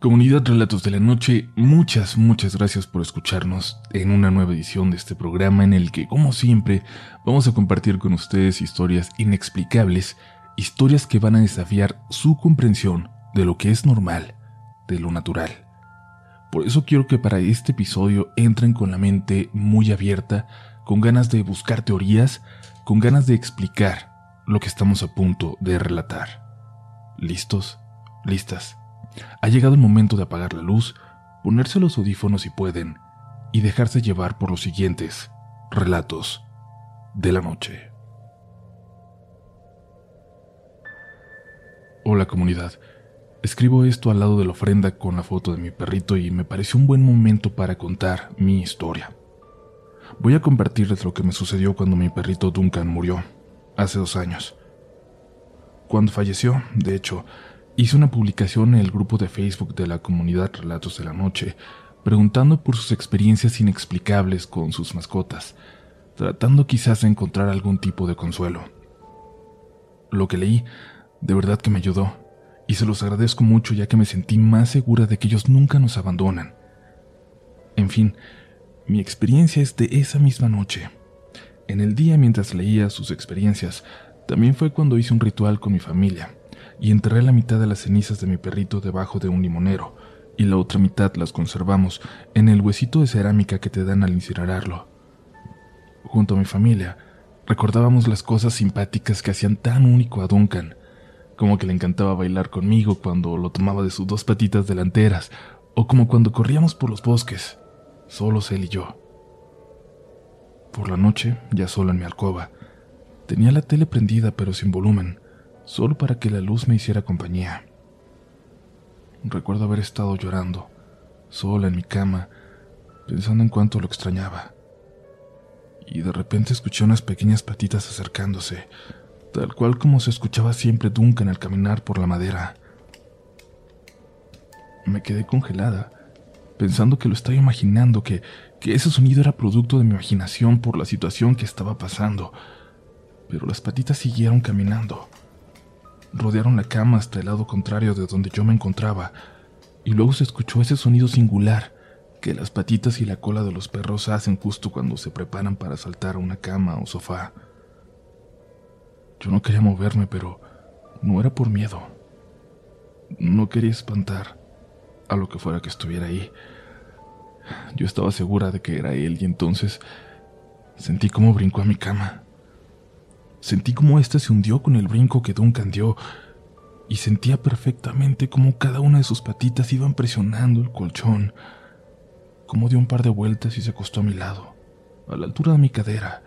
Comunidad Relatos de la Noche, muchas, muchas gracias por escucharnos en una nueva edición de este programa en el que, como siempre, vamos a compartir con ustedes historias inexplicables, historias que van a desafiar su comprensión de lo que es normal, de lo natural. Por eso quiero que para este episodio entren con la mente muy abierta, con ganas de buscar teorías, con ganas de explicar lo que estamos a punto de relatar. ¿Listos? ¿Listas? Ha llegado el momento de apagar la luz, ponerse los audífonos si pueden y dejarse llevar por los siguientes relatos de la noche. Hola comunidad, escribo esto al lado de la ofrenda con la foto de mi perrito y me pareció un buen momento para contar mi historia. Voy a compartirles lo que me sucedió cuando mi perrito Duncan murió, hace dos años. Cuando falleció, de hecho, hice una publicación en el grupo de Facebook de la comunidad Relatos de la Noche, preguntando por sus experiencias inexplicables con sus mascotas, tratando quizás de encontrar algún tipo de consuelo. Lo que leí de verdad que me ayudó, y se los agradezco mucho ya que me sentí más segura de que ellos nunca nos abandonan. En fin, mi experiencia es de esa misma noche. En el día mientras leía sus experiencias, también fue cuando hice un ritual con mi familia y enterré la mitad de las cenizas de mi perrito debajo de un limonero, y la otra mitad las conservamos en el huesito de cerámica que te dan al incinerarlo. Junto a mi familia, recordábamos las cosas simpáticas que hacían tan único a Duncan, como que le encantaba bailar conmigo cuando lo tomaba de sus dos patitas delanteras, o como cuando corríamos por los bosques, solos él y yo. Por la noche, ya solo en mi alcoba, tenía la tele prendida pero sin volumen, solo para que la luz me hiciera compañía. Recuerdo haber estado llorando, sola en mi cama, pensando en cuánto lo extrañaba. Y de repente escuché unas pequeñas patitas acercándose, tal cual como se escuchaba siempre Duncan al caminar por la madera. Me quedé congelada, pensando que lo estaba imaginando, que, que ese sonido era producto de mi imaginación por la situación que estaba pasando. Pero las patitas siguieron caminando rodearon la cama hasta el lado contrario de donde yo me encontraba, y luego se escuchó ese sonido singular que las patitas y la cola de los perros hacen justo cuando se preparan para saltar a una cama o sofá. Yo no quería moverme, pero no era por miedo. No quería espantar a lo que fuera que estuviera ahí. Yo estaba segura de que era él y entonces sentí como brincó a mi cama. Sentí como ésta se hundió con el brinco que Duncan dio, y sentía perfectamente cómo cada una de sus patitas iban presionando el colchón, como dio un par de vueltas y se acostó a mi lado, a la altura de mi cadera,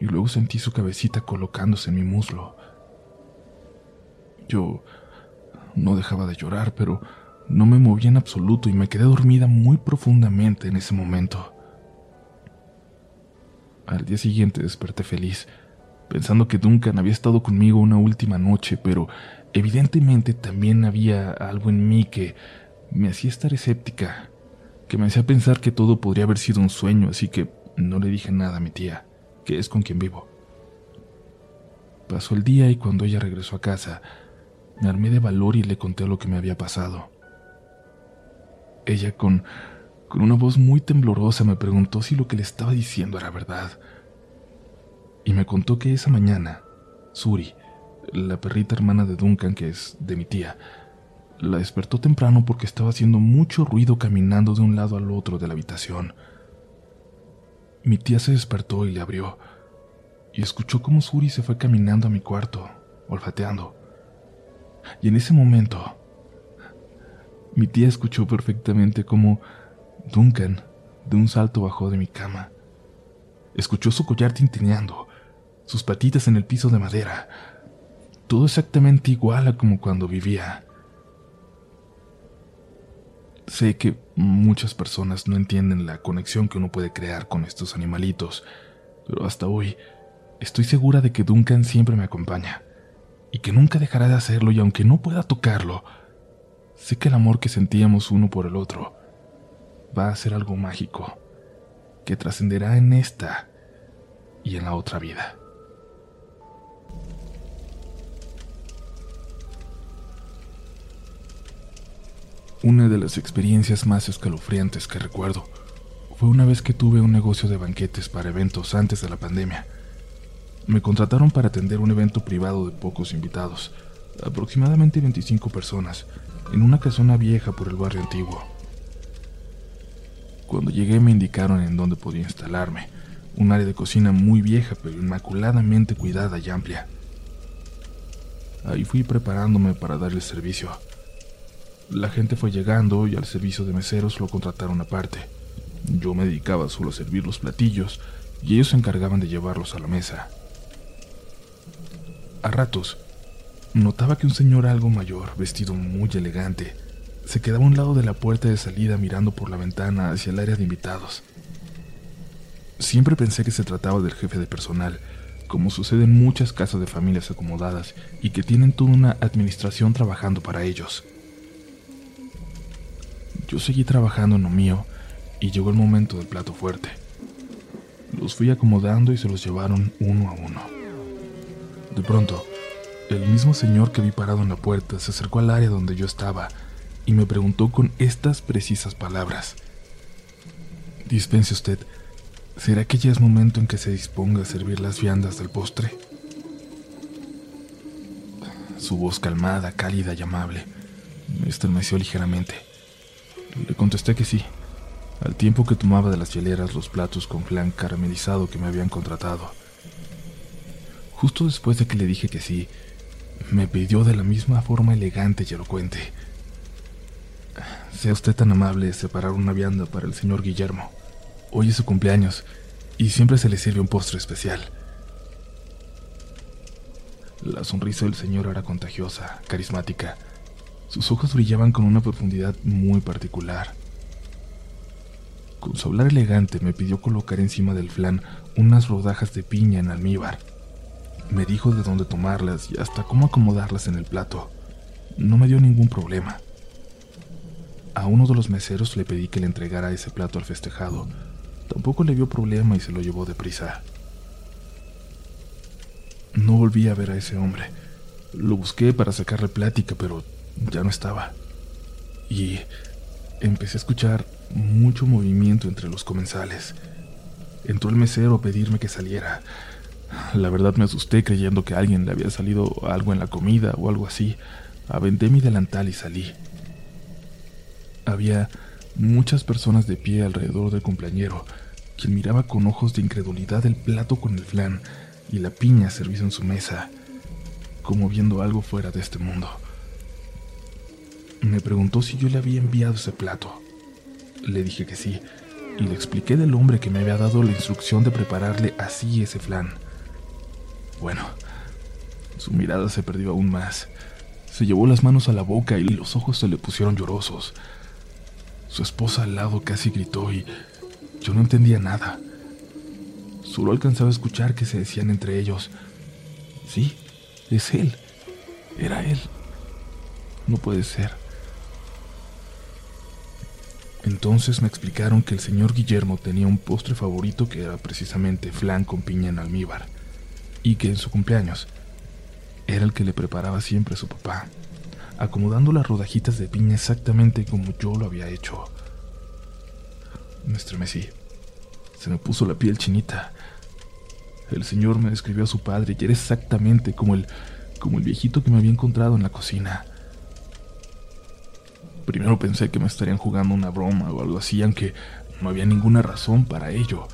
y luego sentí su cabecita colocándose en mi muslo. Yo no dejaba de llorar, pero no me movía en absoluto y me quedé dormida muy profundamente en ese momento. Al día siguiente desperté feliz, pensando que Duncan había estado conmigo una última noche, pero evidentemente también había algo en mí que me hacía estar escéptica, que me hacía pensar que todo podría haber sido un sueño, así que no le dije nada a mi tía, que es con quien vivo. Pasó el día y cuando ella regresó a casa, me armé de valor y le conté lo que me había pasado. Ella con con una voz muy temblorosa me preguntó si lo que le estaba diciendo era verdad. Y me contó que esa mañana, Suri, la perrita hermana de Duncan, que es de mi tía, la despertó temprano porque estaba haciendo mucho ruido caminando de un lado al otro de la habitación. Mi tía se despertó y le abrió, y escuchó cómo Suri se fue caminando a mi cuarto, olfateando. Y en ese momento, mi tía escuchó perfectamente cómo Duncan, de un salto, bajó de mi cama. Escuchó su collar tintineando, sus patitas en el piso de madera, todo exactamente igual a como cuando vivía. Sé que muchas personas no entienden la conexión que uno puede crear con estos animalitos, pero hasta hoy estoy segura de que Duncan siempre me acompaña y que nunca dejará de hacerlo y aunque no pueda tocarlo, sé que el amor que sentíamos uno por el otro va a ser algo mágico que trascenderá en esta y en la otra vida. Una de las experiencias más escalofriantes que recuerdo fue una vez que tuve un negocio de banquetes para eventos antes de la pandemia. Me contrataron para atender un evento privado de pocos invitados, aproximadamente 25 personas, en una casona vieja por el barrio antiguo. Cuando llegué me indicaron en dónde podía instalarme, un área de cocina muy vieja pero inmaculadamente cuidada y amplia. Ahí fui preparándome para dar el servicio. La gente fue llegando y al servicio de meseros lo contrataron aparte. Yo me dedicaba solo a servir los platillos y ellos se encargaban de llevarlos a la mesa. A ratos, notaba que un señor algo mayor, vestido muy elegante, se quedaba a un lado de la puerta de salida mirando por la ventana hacia el área de invitados. Siempre pensé que se trataba del jefe de personal, como sucede en muchas casas de familias acomodadas y que tienen toda una administración trabajando para ellos. Yo seguí trabajando en lo mío y llegó el momento del plato fuerte. Los fui acomodando y se los llevaron uno a uno. De pronto, el mismo señor que vi parado en la puerta se acercó al área donde yo estaba y me preguntó con estas precisas palabras. Dispense usted, ¿será que ya es momento en que se disponga a servir las viandas del postre? Su voz calmada, cálida y amable me estremeció ligeramente. Le contesté que sí, al tiempo que tomaba de las hieleras los platos con flan caramelizado que me habían contratado. Justo después de que le dije que sí, me pidió de la misma forma elegante y elocuente. Sea usted tan amable de separar una vianda para el señor Guillermo. Hoy es su cumpleaños y siempre se le sirve un postre especial. La sonrisa del señor era contagiosa, carismática sus ojos brillaban con una profundidad muy particular. Con su hablar elegante me pidió colocar encima del flan unas rodajas de piña en almíbar. Me dijo de dónde tomarlas y hasta cómo acomodarlas en el plato. No me dio ningún problema. A uno de los meseros le pedí que le entregara ese plato al festejado. Tampoco le dio problema y se lo llevó deprisa. No volví a ver a ese hombre. Lo busqué para sacarle plática, pero ya no estaba. Y empecé a escuchar mucho movimiento entre los comensales. Entró el mesero a pedirme que saliera. La verdad me asusté creyendo que a alguien le había salido algo en la comida o algo así. Aventé mi delantal y salí. Había muchas personas de pie alrededor del cumpleañero, quien miraba con ojos de incredulidad el plato con el flan y la piña servida en su mesa, como viendo algo fuera de este mundo. Me preguntó si yo le había enviado ese plato. Le dije que sí, y le expliqué del hombre que me había dado la instrucción de prepararle así ese flan. Bueno, su mirada se perdió aún más. Se llevó las manos a la boca y los ojos se le pusieron llorosos. Su esposa al lado casi gritó y yo no entendía nada. Solo alcanzaba a escuchar que se decían entre ellos, sí, es él, era él. No puede ser. Entonces me explicaron que el señor Guillermo tenía un postre favorito que era precisamente flan con piña en almíbar, y que en su cumpleaños era el que le preparaba siempre a su papá, acomodando las rodajitas de piña exactamente como yo lo había hecho. Me estremecí. Se me puso la piel chinita. El señor me describió a su padre y era exactamente como el, como el viejito que me había encontrado en la cocina. Primero pensé que me estarían jugando una broma o algo así, aunque no había ninguna razón para ello.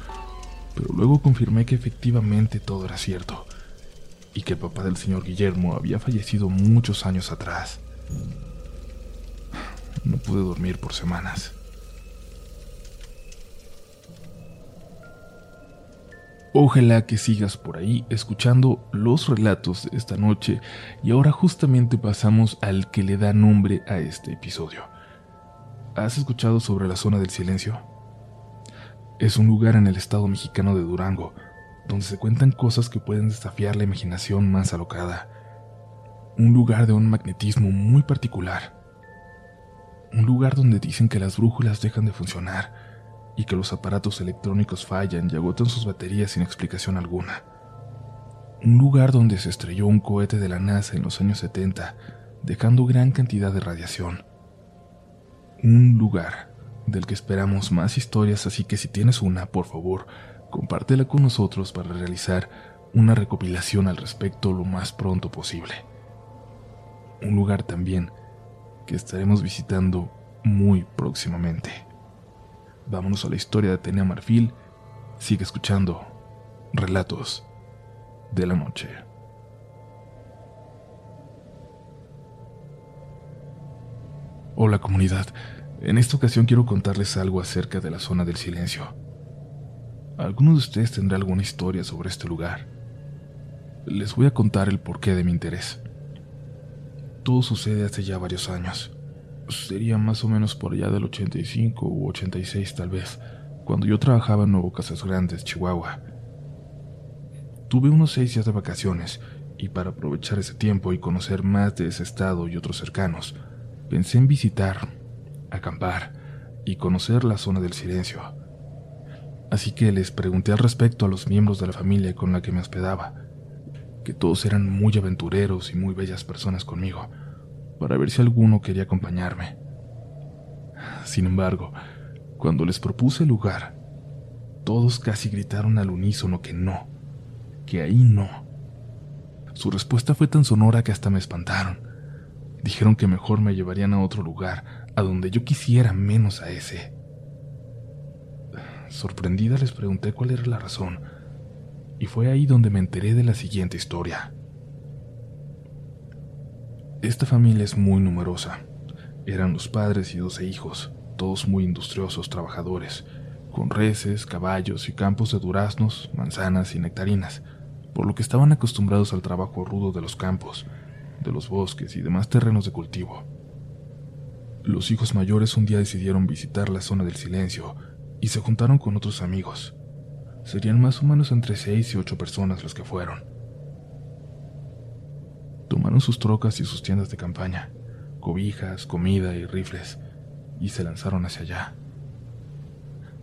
Pero luego confirmé que efectivamente todo era cierto, y que el papá del señor Guillermo había fallecido muchos años atrás. No pude dormir por semanas. Ojalá que sigas por ahí escuchando los relatos de esta noche y ahora justamente pasamos al que le da nombre a este episodio. ¿Has escuchado sobre la zona del silencio? Es un lugar en el estado mexicano de Durango, donde se cuentan cosas que pueden desafiar la imaginación más alocada. Un lugar de un magnetismo muy particular. Un lugar donde dicen que las brújulas dejan de funcionar y que los aparatos electrónicos fallan y agotan sus baterías sin explicación alguna. Un lugar donde se estrelló un cohete de la NASA en los años 70, dejando gran cantidad de radiación. Un lugar del que esperamos más historias, así que si tienes una, por favor, compártela con nosotros para realizar una recopilación al respecto lo más pronto posible. Un lugar también que estaremos visitando muy próximamente. Vámonos a la historia de Atenea Marfil. Sigue escuchando Relatos de la Noche. Hola comunidad, en esta ocasión quiero contarles algo acerca de la zona del silencio. ¿Alguno de ustedes tendrá alguna historia sobre este lugar? Les voy a contar el porqué de mi interés. Todo sucede hace ya varios años. Sería más o menos por allá del 85 u 86 tal vez, cuando yo trabajaba en Nuevo Casas Grandes, Chihuahua. Tuve unos seis días de vacaciones y para aprovechar ese tiempo y conocer más de ese estado y otros cercanos, pensé en visitar, acampar y conocer la zona del silencio. Así que les pregunté al respecto a los miembros de la familia con la que me hospedaba, que todos eran muy aventureros y muy bellas personas conmigo, para ver si alguno quería acompañarme. Sin embargo, cuando les propuse el lugar, todos casi gritaron al unísono que no, que ahí no. Su respuesta fue tan sonora que hasta me espantaron. Dijeron que mejor me llevarían a otro lugar, a donde yo quisiera menos a ese. Sorprendida les pregunté cuál era la razón, y fue ahí donde me enteré de la siguiente historia. Esta familia es muy numerosa. Eran los padres y doce hijos, todos muy industriosos trabajadores, con reses, caballos y campos de duraznos, manzanas y nectarinas, por lo que estaban acostumbrados al trabajo rudo de los campos, de los bosques y demás terrenos de cultivo. Los hijos mayores un día decidieron visitar la zona del silencio y se juntaron con otros amigos. Serían más o menos entre seis y ocho personas las que fueron. Tomaron sus trocas y sus tiendas de campaña, cobijas, comida y rifles, y se lanzaron hacia allá.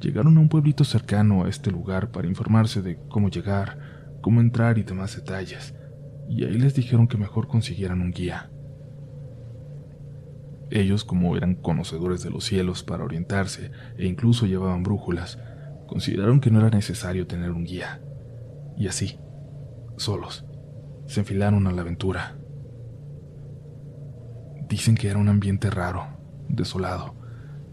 Llegaron a un pueblito cercano a este lugar para informarse de cómo llegar, cómo entrar y demás detalles, y ahí les dijeron que mejor consiguieran un guía. Ellos, como eran conocedores de los cielos para orientarse e incluso llevaban brújulas, consideraron que no era necesario tener un guía. Y así, solos, se enfilaron a la aventura. Dicen que era un ambiente raro, desolado,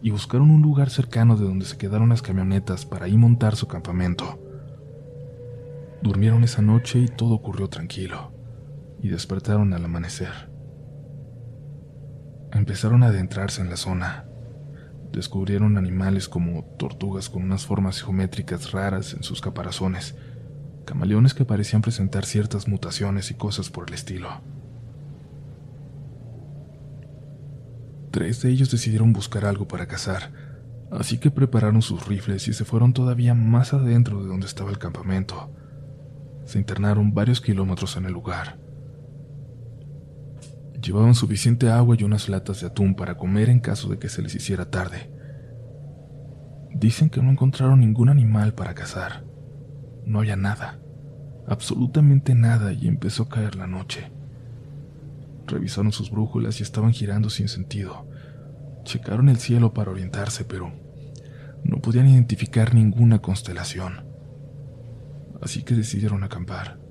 y buscaron un lugar cercano de donde se quedaron las camionetas para ahí montar su campamento. Durmieron esa noche y todo ocurrió tranquilo, y despertaron al amanecer. Empezaron a adentrarse en la zona. Descubrieron animales como tortugas con unas formas geométricas raras en sus caparazones, camaleones que parecían presentar ciertas mutaciones y cosas por el estilo. Tres de ellos decidieron buscar algo para cazar, así que prepararon sus rifles y se fueron todavía más adentro de donde estaba el campamento. Se internaron varios kilómetros en el lugar. Llevaban suficiente agua y unas latas de atún para comer en caso de que se les hiciera tarde. Dicen que no encontraron ningún animal para cazar. No había nada, absolutamente nada, y empezó a caer la noche. Revisaron sus brújulas y estaban girando sin sentido. Checaron el cielo para orientarse, pero no podían identificar ninguna constelación. Así que decidieron acampar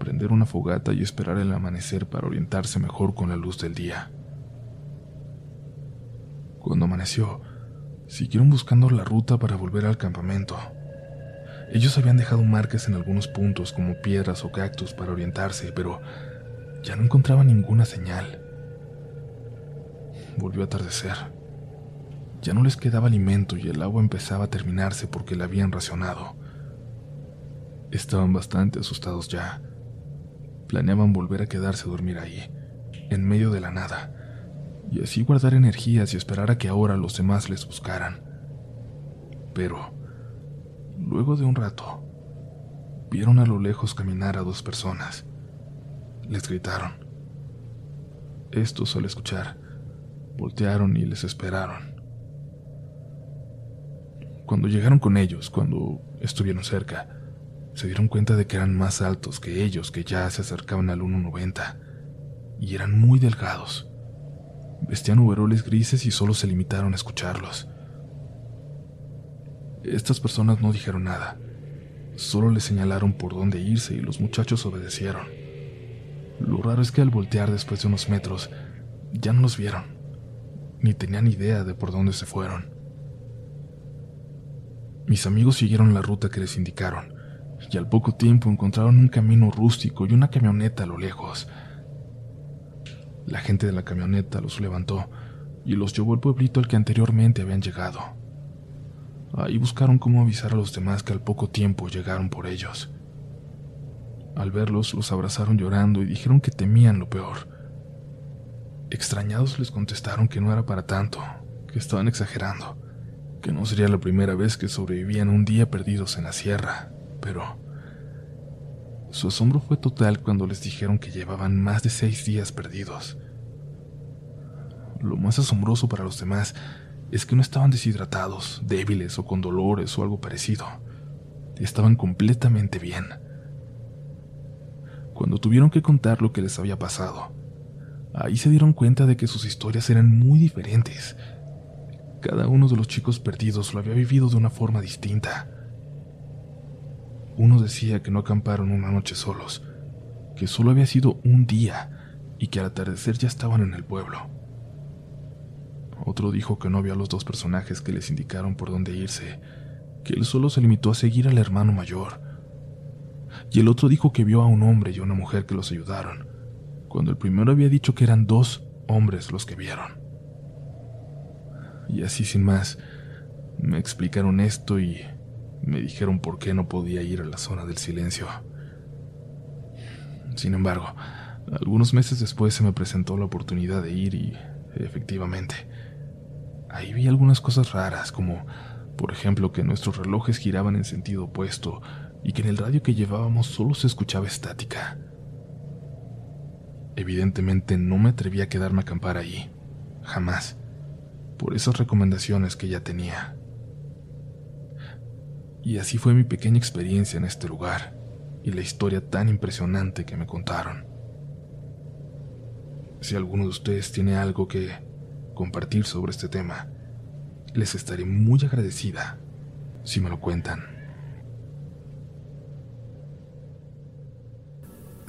prender una fogata y esperar el amanecer para orientarse mejor con la luz del día. Cuando amaneció, siguieron buscando la ruta para volver al campamento. Ellos habían dejado marcas en algunos puntos como piedras o cactus para orientarse, pero ya no encontraban ninguna señal. Volvió a atardecer. Ya no les quedaba alimento y el agua empezaba a terminarse porque la habían racionado. Estaban bastante asustados ya planeaban volver a quedarse a dormir ahí, en medio de la nada, y así guardar energías y esperar a que ahora los demás les buscaran. Pero, luego de un rato, vieron a lo lejos caminar a dos personas. Les gritaron. Estos, al escuchar, voltearon y les esperaron. Cuando llegaron con ellos, cuando estuvieron cerca, se dieron cuenta de que eran más altos que ellos, que ya se acercaban al 1,90, y eran muy delgados. Vestían overoles grises y solo se limitaron a escucharlos. Estas personas no dijeron nada, solo le señalaron por dónde irse y los muchachos obedecieron. Lo raro es que al voltear después de unos metros, ya no los vieron, ni tenían idea de por dónde se fueron. Mis amigos siguieron la ruta que les indicaron, y al poco tiempo encontraron un camino rústico y una camioneta a lo lejos. La gente de la camioneta los levantó y los llevó al pueblito al que anteriormente habían llegado. Ahí buscaron cómo avisar a los demás que al poco tiempo llegaron por ellos. Al verlos, los abrazaron llorando y dijeron que temían lo peor. Extrañados les contestaron que no era para tanto, que estaban exagerando, que no sería la primera vez que sobrevivían un día perdidos en la sierra, pero su asombro fue total cuando les dijeron que llevaban más de seis días perdidos. Lo más asombroso para los demás es que no estaban deshidratados, débiles o con dolores o algo parecido. Estaban completamente bien. Cuando tuvieron que contar lo que les había pasado, ahí se dieron cuenta de que sus historias eran muy diferentes. Cada uno de los chicos perdidos lo había vivido de una forma distinta. Uno decía que no acamparon una noche solos, que solo había sido un día y que al atardecer ya estaban en el pueblo. Otro dijo que no vio a los dos personajes que les indicaron por dónde irse, que él solo se limitó a seguir al hermano mayor. Y el otro dijo que vio a un hombre y a una mujer que los ayudaron, cuando el primero había dicho que eran dos hombres los que vieron. Y así sin más, me explicaron esto y me dijeron por qué no podía ir a la zona del silencio. Sin embargo, algunos meses después se me presentó la oportunidad de ir y, efectivamente, ahí vi algunas cosas raras, como, por ejemplo, que nuestros relojes giraban en sentido opuesto y que en el radio que llevábamos solo se escuchaba estática. Evidentemente no me atreví a quedarme a acampar ahí, jamás, por esas recomendaciones que ya tenía. Y así fue mi pequeña experiencia en este lugar y la historia tan impresionante que me contaron. Si alguno de ustedes tiene algo que compartir sobre este tema, les estaré muy agradecida si me lo cuentan.